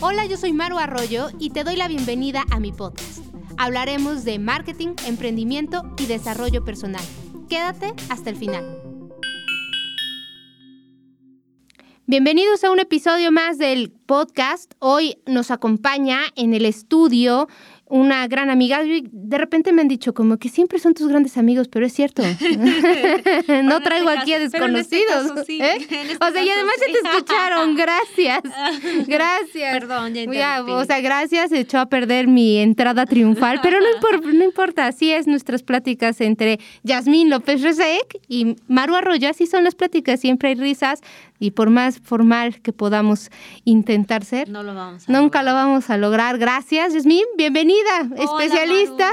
Hola, yo soy Maru Arroyo y te doy la bienvenida a mi podcast. Hablaremos de marketing, emprendimiento y desarrollo personal. Quédate hasta el final. Bienvenidos a un episodio más del podcast. Hoy nos acompaña en el estudio una gran amiga. De repente me han dicho como que siempre son tus grandes amigos, pero es cierto. no traigo aquí a este desconocidos. ¿eh? Este o sea, y además ya te escucharon. Gracias. Gracias. Perdón, ya, O sea, gracias. Se echó a perder mi entrada triunfal, pero no, importa, no importa. Así es nuestras pláticas entre Yasmín López Resec y Maru Arroyo. Así son las pláticas. Siempre hay risas y por más formal que podamos intentar ser, no lo vamos nunca lo vamos a lograr. Gracias, Yasmín. Bienvenida, especialista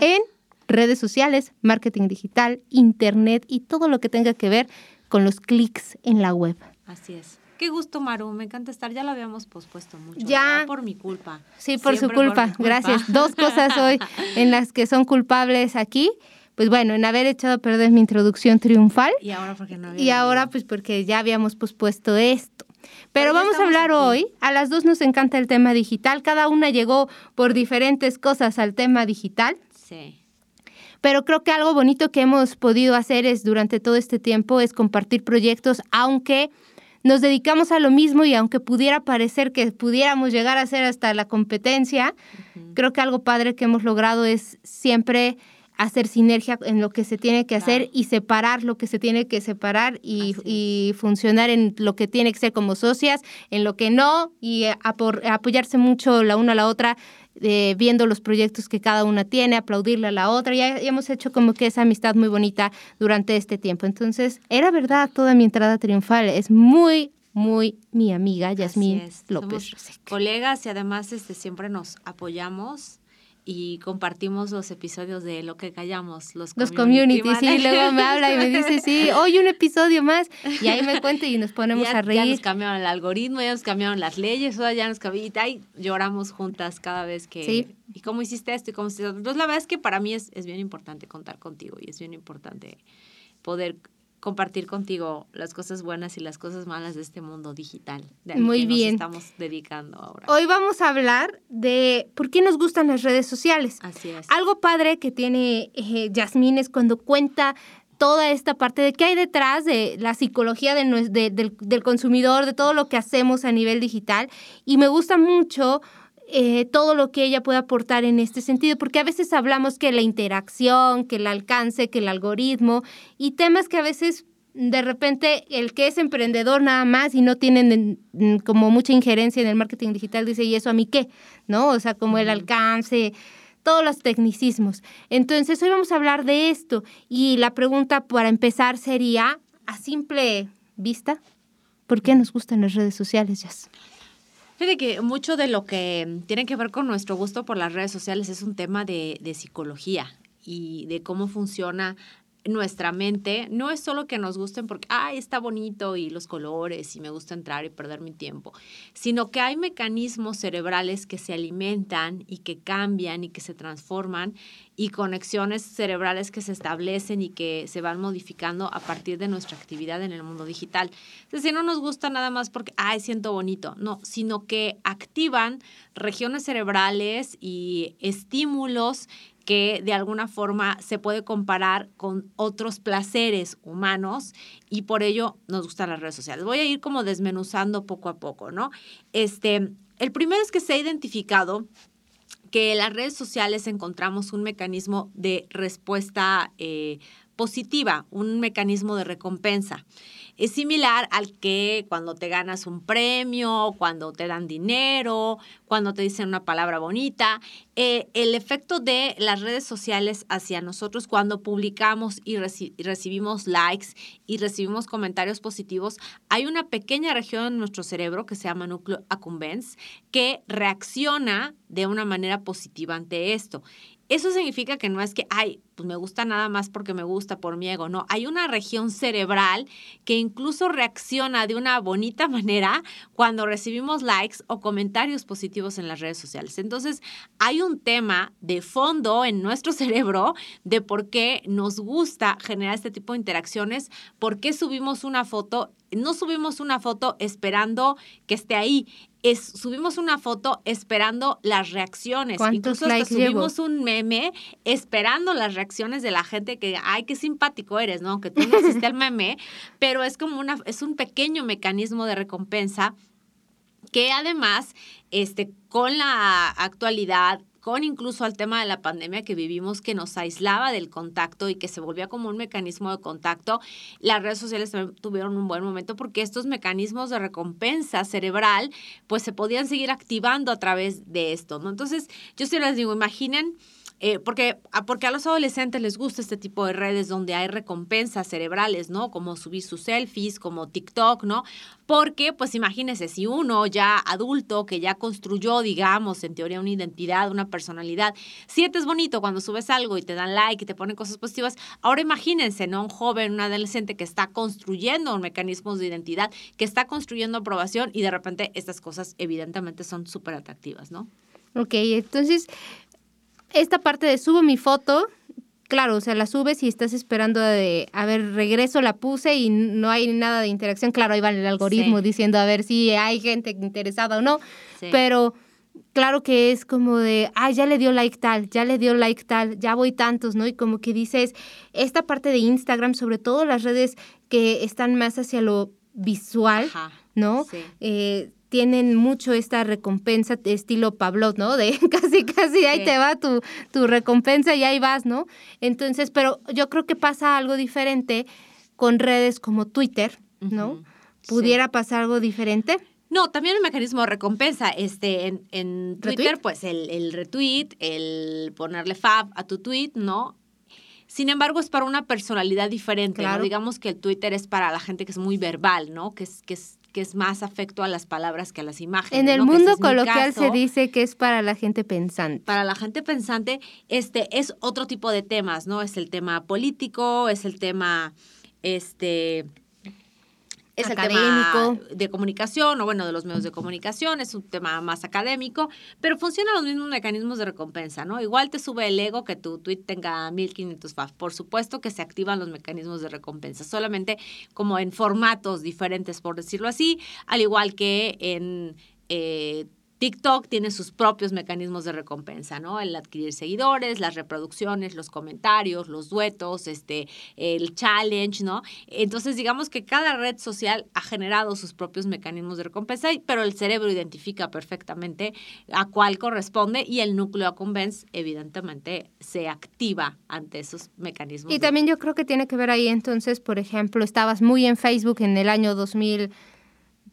en redes sociales, marketing digital, internet y todo lo que tenga que ver con los clics en la web. Así es. Qué gusto, Maru. Me encanta estar. Ya lo habíamos pospuesto mucho. Ya. Por mi culpa. Sí, por su culpa. Gracias. Dos cosas hoy en las que son culpables aquí pues bueno, en haber echado a perder mi introducción triunfal. Y ahora porque no había Y ahora pues porque ya habíamos pospuesto esto. Pero, vamos a hablar hoy, a las dos nos encanta el tema digital, cada una llegó por diferentes cosas al tema digital. Sí. Pero creo que algo bonito que hemos podido hacer es durante todo este tiempo es compartir proyectos, aunque nos dedicamos a lo mismo y aunque pudiera parecer que pudiéramos llegar a ser hasta la competencia, creo que algo padre que hemos logrado es siempre hacer sinergia en lo que se tiene que hacer y separar lo que se tiene que separar y, funcionar en lo que tiene que ser como socias, en lo que no, y apoyarse mucho la una a la otra, eh, viendo los proyectos que cada una tiene, aplaudirle a la otra. Ya, hemos hecho como que esa amistad muy bonita durante este tiempo. Entonces, era verdad toda mi entrada triunfal. Es muy, muy mi amiga Yasmín López. colegas y además este, siempre nos apoyamos y compartimos los episodios de Lo que callamos, los, los community, sí, luego me habla y me dice, sí, hoy un episodio más, y ahí me cuenta y nos ponemos a reír. Ya nos cambiaron el algoritmo, ya nos cambiaron las leyes, ya nos cambiaron, y ahí lloramos juntas cada vez que... Sí. ¿Y cómo hiciste esto? ¿Y cómo hiciste Entonces, la verdad es que para mí es, es bien importante contar contigo y es bien importante poder compartir contigo las cosas buenas y las cosas malas de este mundo digital. De Muy que bien. Nos estamos dedicando ahora. Hoy vamos a hablar de por qué nos gustan las redes sociales. Así es. Algo padre que tiene eh, Yasmín es cuando cuenta toda esta parte de qué hay detrás de la psicología de, del, del consumidor, de todo lo que hacemos a nivel digital. Y me gusta mucho eh, todo lo que ella puede aportar en este sentido, porque a veces hablamos que la interacción, que el alcance, que el algoritmo y temas que a veces de repente el que es emprendedor nada más y no tienen como mucha injerencia en el marketing digital dice, ¿y eso a mí qué? ¿No? O sea, como el alcance, todos los tecnicismos. Entonces, hoy vamos a hablar de esto y la pregunta para empezar sería, a simple vista, ¿por qué nos gustan las redes sociales, Jazz? Fíjate que mucho de lo que tiene que ver con nuestro gusto por las redes sociales es un tema de, de psicología y de cómo funciona nuestra mente no es solo que nos gusten porque, ay, está bonito y los colores y me gusta entrar y perder mi tiempo, sino que hay mecanismos cerebrales que se alimentan y que cambian y que se transforman y conexiones cerebrales que se establecen y que se van modificando a partir de nuestra actividad en el mundo digital. Es decir, no nos gusta nada más porque, ay, siento bonito, no, sino que activan regiones cerebrales y estímulos que de alguna forma se puede comparar con otros placeres humanos y por ello nos gustan las redes sociales. Voy a ir como desmenuzando poco a poco, ¿no? Este, el primero es que se ha identificado que en las redes sociales encontramos un mecanismo de respuesta eh, positiva, un mecanismo de recompensa. Es similar al que cuando te ganas un premio, cuando te dan dinero, cuando te dicen una palabra bonita. Eh, el efecto de las redes sociales hacia nosotros cuando publicamos y, recibimos likes y recibimos comentarios positivos, hay una pequeña región en nuestro cerebro que se llama núcleo accumbens que reacciona de una manera positiva ante esto. Eso significa que no es que, ay, pues me gusta nada más porque me gusta por mi ego, no, hay una región cerebral que incluso reacciona de una bonita manera cuando recibimos likes o comentarios positivos en las redes sociales. Entonces, hay un tema de fondo en nuestro cerebro de por qué nos gusta generar este tipo de interacciones, por qué subimos una foto no subimos una foto esperando que esté ahí. Es, subimos una foto esperando las reacciones. Incluso hasta subimos un meme esperando las reacciones de la gente que, ay, qué simpático eres, ¿no? Que tú no hiciste el meme, pero es como una, es un pequeño mecanismo de recompensa que además, este, con la actualidad, con incluso al tema de la pandemia que vivimos que nos aislaba del contacto y que se volvía como un mecanismo de contacto, las redes sociales también tuvieron un buen momento porque estos mecanismos de recompensa cerebral pues se podían seguir activando a través de esto, ¿no? Entonces, yo sí les digo, imaginen eh, porque, ah, porque a los adolescentes les gusta este tipo de redes donde hay recompensas cerebrales, ¿no? Como subir sus selfies, como TikTok, ¿no? Porque, pues imagínense, si uno ya adulto que ya construyó, digamos, en teoría una identidad, una personalidad, sientes bonito cuando subes algo y te dan like y te ponen cosas positivas, ahora imagínense, ¿no? Un joven, un adolescente que está construyendo mecanismos de identidad, que está construyendo aprobación y de repente estas cosas evidentemente son súper atractivas, ¿no? Ok, entonces esta parte de subo mi foto, claro, o sea, la subes y estás esperando de, a ver, regreso, la puse y no hay nada de interacción. Claro, ahí va el algoritmo diciendo a ver si hay gente interesada o no, pero claro que es como de, ah, ya le dio like tal, ya le dio like tal, ya voy tantos, ¿no? Y como que dices, esta parte de Instagram, sobre todo las redes que están más hacia lo visual, ¿no? Sí. Eh, tienen mucho esta recompensa de estilo Pablo, ¿no? De casi, casi ahí te va tu, tu recompensa y ahí vas, ¿no? Entonces, pero yo creo que pasa algo diferente con redes como Twitter, ¿no? ¿Pudiera pasar algo diferente? No, también un mecanismo de recompensa. Este, en, en Twitter, pues el, el retweet, el ponerle fab a tu tweet, ¿no? Sin embargo, es para una personalidad diferente. Claro. Digamos que el Twitter es para la gente que es muy verbal, ¿no? Que es, que es que es más afecto a las palabras que a las imágenes. En el mundo coloquial se dice que es para la gente pensante. Para la gente pensante, este es otro tipo de temas, ¿no? Es el tema político, es el tema este es el tema de comunicación o bueno, de los medios de comunicación, es un tema más académico, pero funcionan los mismos mecanismos de recompensa, ¿no? Igual te sube el ego que tu tweet tenga 1500 FAF. Por supuesto que se activan los mecanismos de recompensa, solamente como en formatos diferentes, por decirlo así, al igual que en... Eh, TikTok tiene sus propios mecanismos de recompensa, ¿no? El adquirir seguidores, las reproducciones, los comentarios, los duetos, este, el challenge, ¿no? Entonces, digamos que cada red social ha generado sus propios mecanismos de recompensa, pero el cerebro identifica perfectamente a cuál corresponde y el núcleo accumbens, evidentemente, se activa ante esos mecanismos. Y también yo creo que tiene que ver ahí, entonces, por ejemplo, estabas muy en Facebook en el año 2000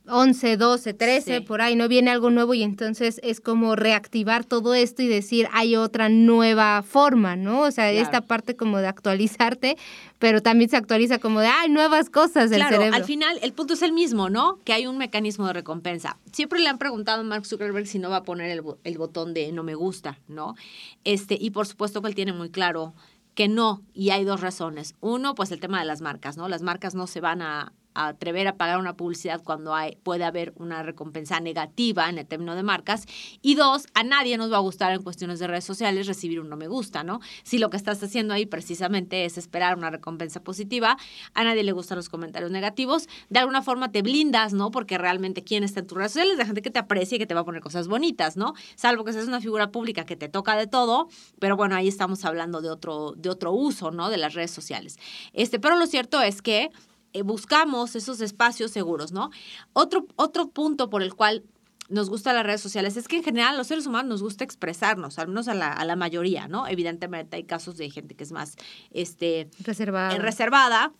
11, 12, 13, por ahí, no viene algo nuevo y entonces es como reactivar todo esto y decir, hay otra nueva forma, ¿no? O sea, esta parte como de actualizarte, pero también se actualiza como de, hay nuevas cosas del claro, Al final, el punto es el mismo, ¿no? Que hay un mecanismo de recompensa. Siempre le han preguntado a Mark Zuckerberg si no va a poner el, el botón de no me gusta, ¿no? Este, y por supuesto que él tiene muy claro que no, y hay dos razones. Uno, pues el tema de las marcas, ¿no? Las marcas no se van a, atrever a pagar una publicidad cuando hay, puede haber una recompensa negativa en el término de marcas. Y dos, a nadie nos va a gustar en cuestiones de redes sociales recibir un no me gusta, ¿no? Si lo que estás haciendo ahí precisamente es esperar una recompensa positiva, a nadie le gustan los comentarios negativos. De alguna forma te blindas, ¿no? Porque realmente quién está en tus redes sociales, la gente que te aprecia y que te va a poner cosas bonitas, ¿no? Salvo que seas una figura pública que te toca de todo, pero bueno, ahí estamos hablando de otro, de otro uso, ¿no? De las redes sociales. Este, pero lo cierto es que eh, buscamos esos espacios seguros, ¿no? Otro, otro punto por el cual nos gusta las redes sociales es que en general los seres humanos nos gusta expresarnos, al menos a la, a la mayoría, ¿no? Evidentemente hay casos de gente que es más este, reservada. reservada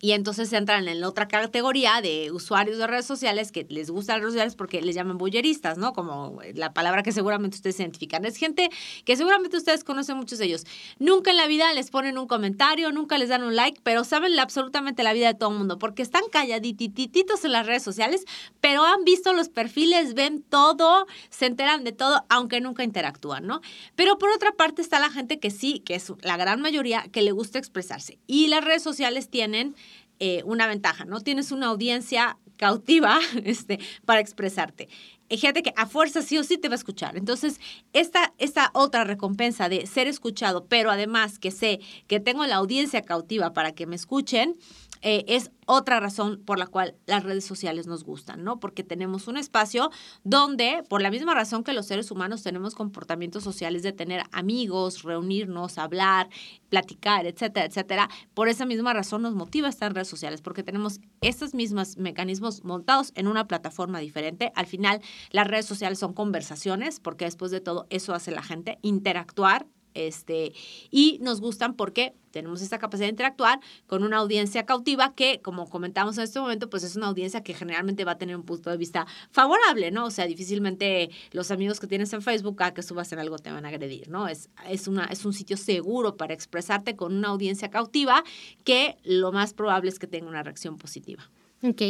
y entonces entran en otra categoría de usuarios de redes sociales que les gustan las redes sociales porque les llaman bulleristas, ¿no? Como la palabra que seguramente ustedes identifican. Es gente que seguramente ustedes conocen muchos de ellos. Nunca en la vida les ponen un comentario, nunca les dan un like, pero saben absolutamente la vida de todo el mundo porque están calladititos en las redes sociales, pero han visto los perfiles, ven todo, se enteran de todo, aunque nunca interactúan, ¿no? Pero por otra parte está la gente que sí, que es la gran mayoría, que le gusta expresarse. Y las redes sociales tienen eh, una ventaja, ¿no? Tienes una audiencia cautiva este, para expresarte. Fíjate que a fuerza sí o sí te va a escuchar. Entonces, esta, esta otra recompensa de ser escuchado, pero además que sé que tengo la audiencia cautiva para que me escuchen, eh, es otra razón por la cual las redes sociales nos gustan, ¿no? Porque tenemos un espacio donde, por la misma razón que los seres humanos tenemos comportamientos sociales de tener amigos, reunirnos, hablar, platicar, etcétera, etcétera, por esa misma razón nos motiva estar en redes sociales, porque tenemos estos mismos mecanismos montados en una plataforma diferente. Al final, las redes sociales son conversaciones, porque después de todo eso hace la gente, interactuar este, y nos gustan porque tenemos esta capacidad de interactuar con una audiencia cautiva que, como comentamos en este momento, pues es una audiencia que generalmente va a tener un punto de vista favorable, ¿no? O sea, difícilmente los amigos que tienes en Facebook, a que subas en algo te van a agredir, ¿no? Es, es, una, es un sitio seguro para expresarte con una audiencia cautiva que lo más probable es que tenga una reacción positiva. Ok,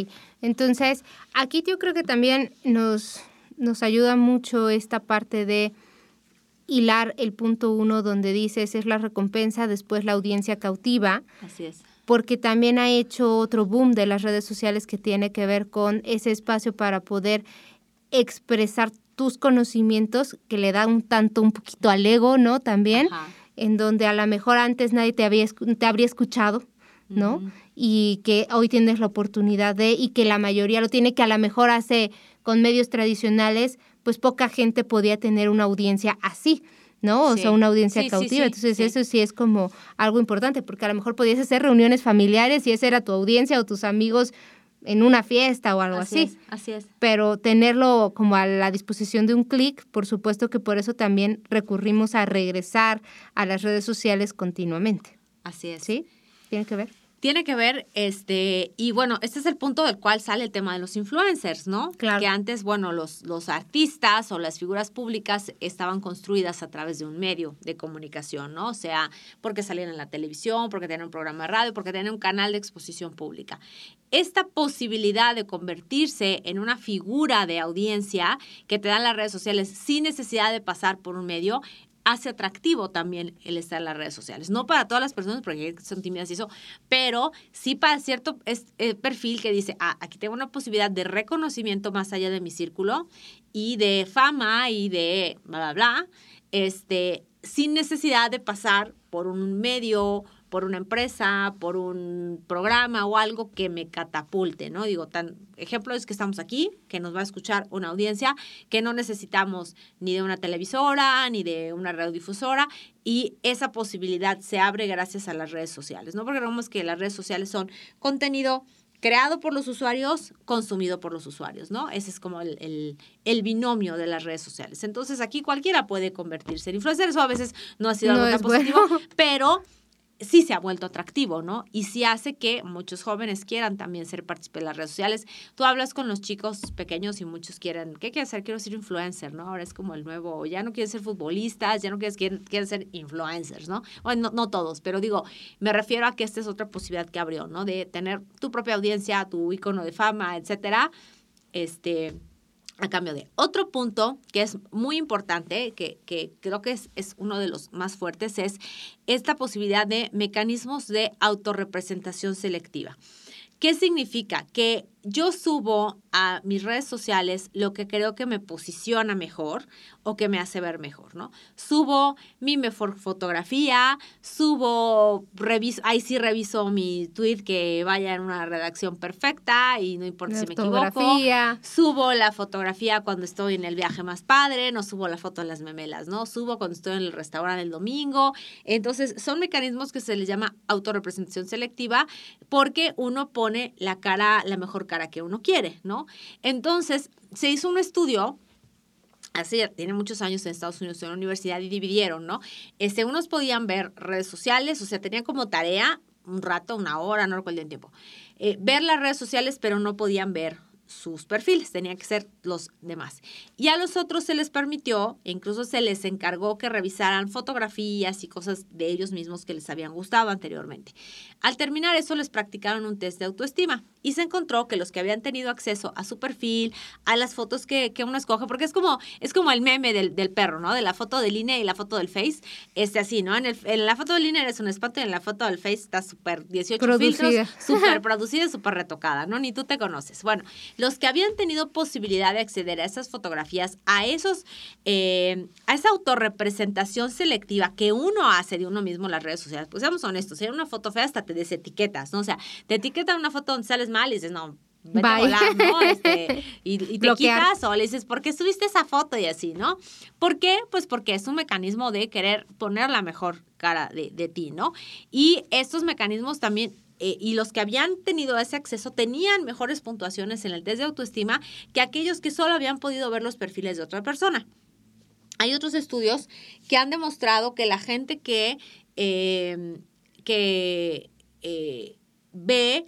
entonces aquí yo creo que también nos, nos ayuda mucho esta parte de hilar el punto uno donde dices es la recompensa, después la audiencia cautiva. Así es. Porque también ha hecho otro boom de las redes sociales que tiene que ver con ese espacio para poder expresar tus conocimientos, que le da un tanto, un poquito al ego, ¿no? También, en donde a lo mejor antes nadie te, había, te habría escuchado, ¿no? Y que hoy tienes la oportunidad de, y que la mayoría lo tiene, que a lo mejor hace con medios tradicionales, pues poca gente podía tener una audiencia así. ¿no? O sea, una audiencia cautiva. Entonces, eso sí es como algo importante, porque a lo mejor podías hacer reuniones familiares y esa era tu audiencia o tus amigos en una fiesta o algo así. así. así es. Pero tenerlo como a la disposición de un clic, por supuesto que por eso también recurrimos a regresar a las redes sociales continuamente. Así es. ¿Sí? ¿Tiene que ver? Tiene que ver, este, y bueno, este es el punto del cual sale el tema de los influencers, ¿no? Claro. Que antes, bueno, los, los artistas o las figuras públicas estaban construidas a través de un medio de comunicación, ¿no? O sea, porque salían en la televisión, porque tenían un programa de radio, porque tenían un canal de exposición pública. Esta posibilidad de convertirse en una figura de audiencia que te dan las redes sociales sin necesidad de pasar por un medio hace atractivo también el estar en las redes sociales. No para todas las personas, porque son tímidas y eso, pero sí para cierto eh, perfil que dice, ah, aquí tengo una posibilidad de reconocimiento más allá de mi círculo y de fama y de bla, bla, bla, este, sin necesidad de pasar por un medio por una empresa, por un programa o algo que me catapulte, ¿no? Digo, tan ejemplo es que estamos aquí, que nos va a escuchar una audiencia, que no necesitamos ni de una televisora, ni de una radiodifusora, y esa posibilidad se abre gracias a las redes sociales, ¿no? Porque vemos que las redes sociales son contenido creado por los usuarios, consumido por los usuarios, ¿no? Ese es como el, el, binomio de las redes sociales. Entonces aquí cualquiera puede convertirse en influencer, eso a veces no ha sido algo tan positivo, pero sí se ha vuelto atractivo, ¿no? Y sí hace que muchos jóvenes quieran también ser partícipes de las redes sociales. Tú hablas con los chicos pequeños y muchos quieren, ¿qué quieres ser? Quiero ser influencer, ¿no? Ahora es como el nuevo, ya no quieren ser futbolistas, ya no quieres, quieren, quieren ser influencers, ¿no? Bueno, no, no, todos, pero digo, me refiero a que esta es otra posibilidad que abrió, ¿no? De tener tu propia audiencia, tu icono de fama, etcétera. Este, a cambio de otro punto que es muy importante, que, que creo que es, es, uno de los más fuertes, es esta posibilidad de mecanismos de autorrepresentación selectiva. ¿Qué significa? Que yo subo a mis redes sociales lo que creo que me posiciona mejor o que me hace ver mejor, ¿no? Subo mi mejor fotografía, subo, reviso, ahí sí reviso mi tweet que vaya en una redacción perfecta y no importa si me equivoco. Subo la fotografía cuando estoy en el viaje más padre, no subo la foto de las memelas, ¿no? Subo cuando estoy en el restaurante el domingo. Entonces, son mecanismos que se les llama autorrepresentación selectiva porque uno pone la cara, la mejor cara que uno quiere, ¿no? Entonces, se hizo un estudio Así, tiene muchos años en Estados Unidos en la universidad y dividieron, ¿no? Este, unos podían ver redes sociales, o sea, tenían como tarea un rato, una hora, no recuerdo el tiempo, eh, ver las redes sociales, pero no podían ver sus perfiles, tenían que ser los demás. Y a los otros se les permitió, e incluso se les encargó que revisaran fotografías y cosas de ellos mismos que les habían gustado anteriormente. Al terminar eso les practicaron un test de autoestima y se encontró que los que habían tenido acceso a su perfil, a las fotos que, que uno escoge, porque es como, es como el meme del, del, perro, ¿no? De la foto de línea y la foto del face, este así, ¿no? En, el, en la foto de línea eres un espanto y en la foto del face está súper 18 filtros, súper producida, súper retocada, ¿no? Ni tú te conoces. Bueno, los que habían tenido posibilidad de acceder a esas fotografías, a esos, eh, a esa autorrepresentación selectiva que uno hace de uno mismo en las redes sociales, pues seamos honestos, si hay una foto fea hasta te desetiquetas, ¿no? O sea, te etiquetan una foto donde sales mal y dices, no, vete a volar, ¿no? Este, y, y, te quitas o le dices, ¿por qué subiste esa foto? Y así, ¿no? ¿Por qué? Pues porque es un mecanismo de querer poner la mejor cara de, de ti, ¿no? Y estos mecanismos también eh, y los que habían tenido ese acceso tenían mejores puntuaciones en el test de autoestima que aquellos que solo habían podido ver los perfiles de otra persona. Hay otros estudios que han demostrado que la gente que, eh, que eh, ve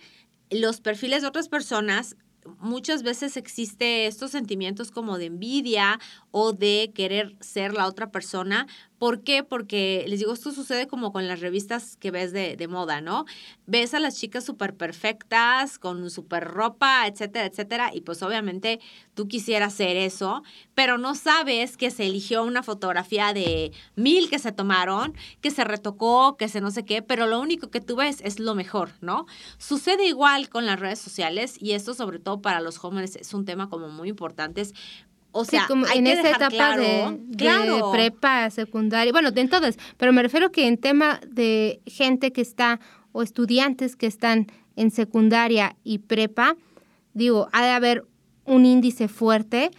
los perfiles de otras personas muchas veces existe estos sentimientos como de envidia o de querer ser la otra persona ¿Por qué? Porque les digo, esto sucede como con las revistas que ves de, de moda, ¿no? Ves a las chicas súper perfectas, con súper ropa, etcétera, etcétera, y pues obviamente tú quisieras hacer eso, pero no sabes que se eligió una fotografía de mil que se tomaron, que se retocó, que se no sé qué, pero lo único que tú ves es lo mejor, ¿no? Sucede igual con las redes sociales y esto sobre todo para los jóvenes es un tema como muy importante, o sea, como en esa etapa de, prepa, secundaria, bueno, en todas, pero me refiero que en tema de gente que está o estudiantes que están en secundaria y prepa, digo, ha de haber un índice fuerte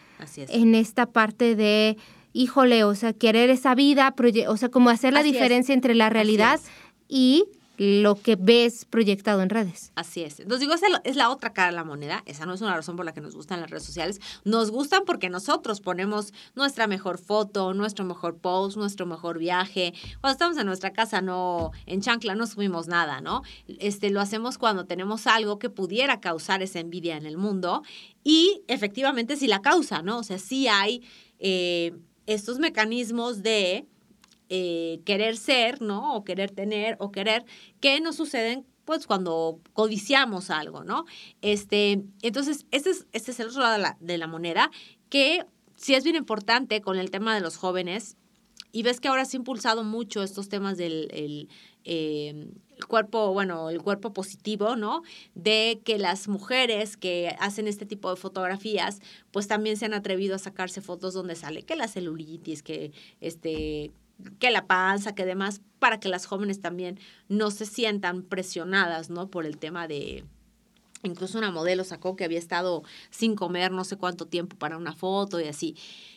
en esta parte de, híjole, o sea, querer esa vida, o sea, como hacer la diferencia entre la realidad y lo que ves proyectado en redes. Así es. Entonces digo, esa es la otra cara de la moneda. Esa no es una razón por la que nos gustan las redes sociales. Nos gustan porque nosotros ponemos nuestra mejor foto, nuestro mejor post, nuestro mejor viaje. Cuando estamos en nuestra casa, no, en chancla no subimos nada, ¿no? Este, lo hacemos cuando tenemos algo que pudiera causar esa envidia en el mundo. Y efectivamente sí la causa, ¿no? O sea, sí hay eh, estos mecanismos de eh, querer ser, ¿no? O querer tener o querer, que nos suceden pues cuando codiciamos algo, ¿no? Este, entonces, este es, este es el otro lado de la, moneda, que sí es bien importante con el tema de los jóvenes, y ves que ahora se ha impulsado mucho estos temas del el, em, cuerpo, bueno, el cuerpo positivo, ¿no? De que las mujeres que hacen este tipo de fotografías, pues también se han atrevido a sacarse fotos donde sale que la celulitis, que este, que la panza, que demás, para que las jóvenes también no se sientan presionadas, ¿no? Por el tema de, incluso una modelo sacó que había estado sin comer no sé cuánto tiempo para una foto y así,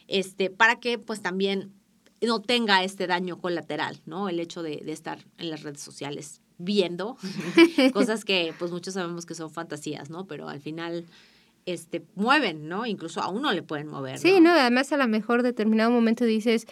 este, para que pues también no tenga este daño colateral, ¿no? El hecho de, de estar en las redes sociales viendo cosas que pues muchos sabemos que son fantasías, ¿no? Pero al final este, mueven, ¿no? Incluso a uno le pueden mover. Sí, no, además a lo mejor determinado momento dices,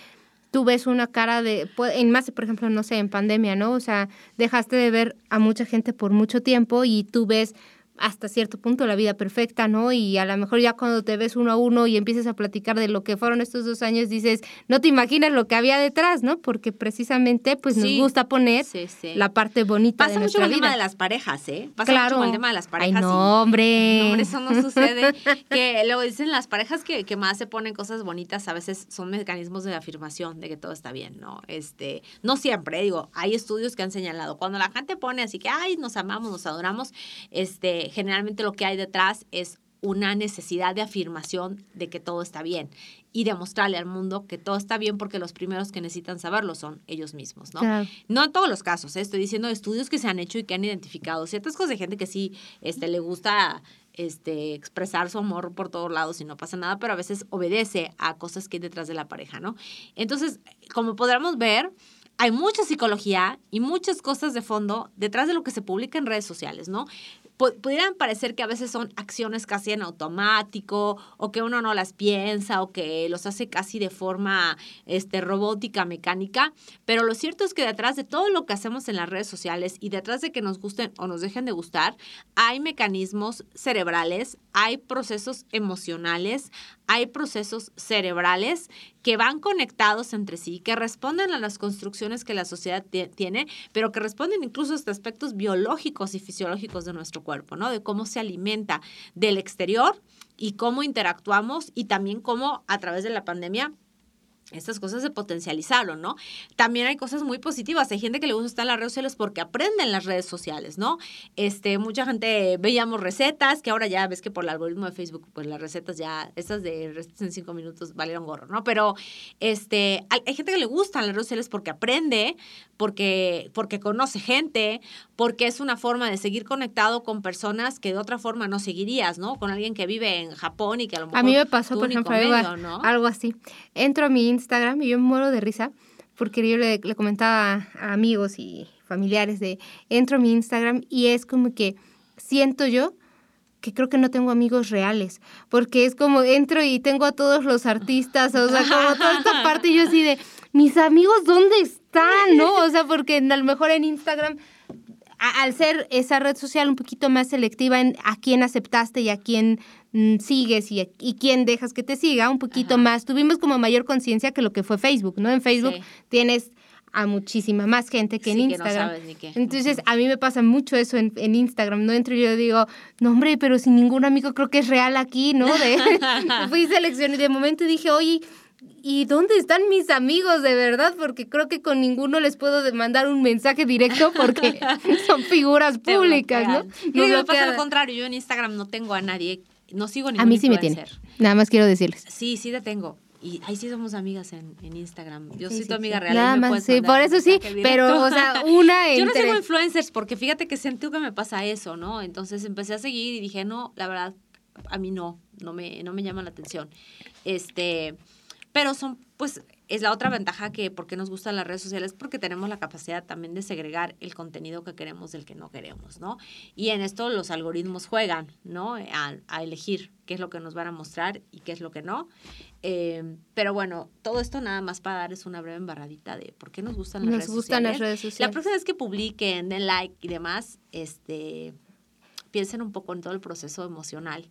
tú ves una cara de, en más, por ejemplo, no sé, en pandemia, ¿no? O sea, dejaste de ver a mucha gente por mucho tiempo y tú ves hasta cierto punto la vida perfecta, ¿no? Y a lo mejor ya cuando te ves uno a uno y empiezas a platicar de lo que fueron estos dos años, dices, no te imaginas lo que había detrás, ¿no? Porque precisamente, pues nos gusta poner la parte bonita Pasa de nuestra mucho el tema de las parejas, ¿eh? Pasa claro. mucho el tema de las parejas. Ay, no, hombre. No, eso no sucede. que luego dicen las parejas que, que más se ponen cosas bonitas, a veces son mecanismos de afirmación de que todo está bien, ¿no? Este, no siempre, digo, hay estudios que han señalado, cuando la gente pone así que, ay, nos amamos, nos adoramos, este, generalmente lo que hay detrás es una necesidad de afirmación de que todo está bien y demostrarle al mundo que todo está bien porque los primeros que necesitan saberlo son ellos mismos, ¿no? No en todos los casos, ¿eh? estoy diciendo estudios que se han hecho y que han identificado ciertas cosas de gente que sí este, le gusta este, expresar su amor por todos lados y no pasa nada, pero a veces obedece a cosas que hay detrás de la pareja, ¿no? Entonces, como podremos ver, hay mucha psicología y muchas cosas de fondo detrás de lo que se publica en redes sociales, ¿no? Pudieran parecer que a veces son acciones casi en automático o que uno no las piensa o que los hace casi de forma este, robótica, mecánica, pero lo cierto es que detrás de todo lo que hacemos en las redes sociales y detrás de que nos gusten o nos dejen de gustar, hay mecanismos cerebrales, hay procesos emocionales, hay procesos cerebrales que van conectados entre sí, que responden a las construcciones que la sociedad tiene, pero que responden incluso a aspectos biológicos y fisiológicos de nuestro cuerpo, ¿no? De cómo se alimenta del exterior y cómo interactuamos y también cómo a través de la pandemia estas cosas de potencializarlo, ¿no? También hay cosas muy positivas. Hay gente que le gusta estar en las redes sociales porque aprende en las redes sociales, ¿no? Este, mucha gente veíamos recetas, que ahora ya ves que por el algoritmo de Facebook, pues las recetas ya, estas de recetas en cinco minutos valieron gorro, ¿no? Pero este, hay, hay gente que le gusta en las redes sociales porque aprende, porque, porque conoce gente, porque es una forma de seguir conectado con personas que de otra forma no seguirías, ¿no? Con alguien que vive en Japón y que a lo mejor... A mí me pasó, por ejemplo, algo así. Entro a mi Instagram y yo me muero de risa porque yo le, le comentaba a amigos y familiares de, entro a mi Instagram y es como que siento yo que creo que no tengo amigos reales, porque es como entro y tengo a todos los artistas, o sea, como toda esta parte y yo así de, mis amigos, ¿dónde están? ¿No? O sea, porque a lo mejor en Instagram al ser esa red social un poquito más selectiva en a quién aceptaste y a quién sigues y, y, quién dejas que te siga, un poquito más, tuvimos como mayor conciencia que lo que fue Facebook, ¿no? En Facebook tienes a muchísima más gente que en Instagram. Entonces, a mí me pasa mucho eso en, en, Instagram. No entro y yo digo, no, hombre, pero sin ningún amigo creo que es real aquí, ¿no? De, fui seleccioné y de momento dije, oye, ¿y dónde están mis amigos de verdad? Porque creo que con ninguno les puedo mandar un mensaje directo porque son figuras públicas, ¿no? No me pasa lo contrario, yo en Instagram no tengo a nadie, no sigo ningún A mí sí me tiene. Nada más quiero decirles. Sí, sí te tengo. Y ahí sí somos amigas en, en Instagram. Yo soy tu amiga real. Nada más, sí, por eso sí, pero, o sea, una Yo no sigo influencers porque fíjate que sentí que me pasa eso, ¿no? Entonces empecé a seguir y dije, no, la verdad, a mí no, no me, no me llama la atención. Este, pero son, pues, es la otra ventaja que, ¿por qué nos gustan las redes sociales? Porque tenemos la capacidad también de segregar el contenido que queremos del que no queremos, ¿no? Y en esto los algoritmos juegan, ¿no? A, a elegir qué es lo que nos van a mostrar y qué es lo que no. Eh, pero bueno, todo esto nada más para darles una breve embarradita de por qué nos gustan las, nos redes, gustan sociales. las redes sociales. La próxima vez que publiquen, den like y demás, este, piensen un poco en todo el proceso emocional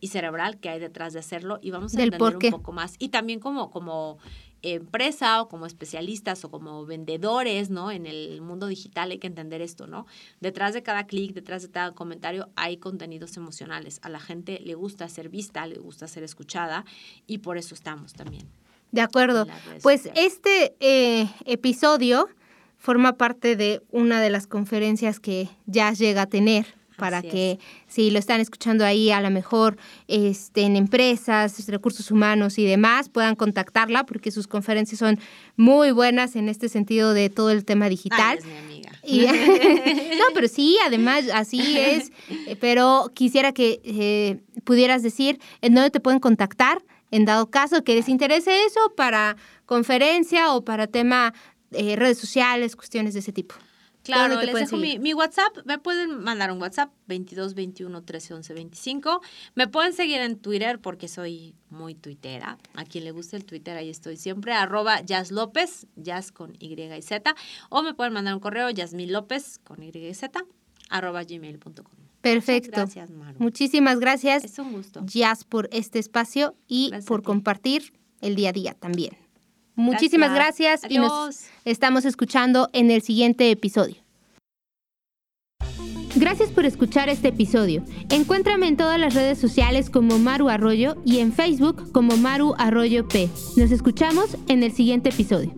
y cerebral que hay detrás de hacerlo y vamos a Del entender un poco más. Y también como, como empresa o como especialistas o como vendedores, ¿no? En el mundo digital hay que entender esto, ¿no? Detrás de cada clic, detrás de cada comentario hay contenidos emocionales. A la gente le gusta ser vista, le gusta ser escuchada y por eso estamos también. De acuerdo. Pues sociales. este eh, episodio forma parte de una de las conferencias que Jazz llega a tener para Así que si lo están escuchando ahí a lo mejor este, en empresas, recursos humanos y demás, puedan contactarla porque sus conferencias son muy buenas en este sentido de todo el tema digital. Ay, es mi amiga. Y- no, pero sí, además así es. Pero quisiera que eh, pudieras decir en dónde te pueden contactar, en dado caso que les interese eso para conferencia o para tema eh, redes sociales, cuestiones de ese tipo. Claro, ¿Dónde te les dejo mi, WhatsApp. Me pueden mandar un WhatsApp 22 21 13 11 25. Me pueden seguir en Twitter porque soy muy tuitera. A quien le guste el Twitter, ahí estoy siempre. Arroba Jazz López, Jazz con Y y Z. O me pueden mandar un correo, Yasmín López con Y y Z, arroba gmail.com. Perfecto. Gracias, Maru. Muchísimas gracias, Es un gusto. Jazz, por este espacio y Gracias por ti. compartir el día a día también. Muchísimas gracias, Gracias. y nos estamos escuchando en el siguiente episodio. Gracias por escuchar este episodio. Encuéntrame en todas las redes sociales como Maru Arroyo y en Facebook como Maru Arroyo P. Nos escuchamos en el siguiente episodio.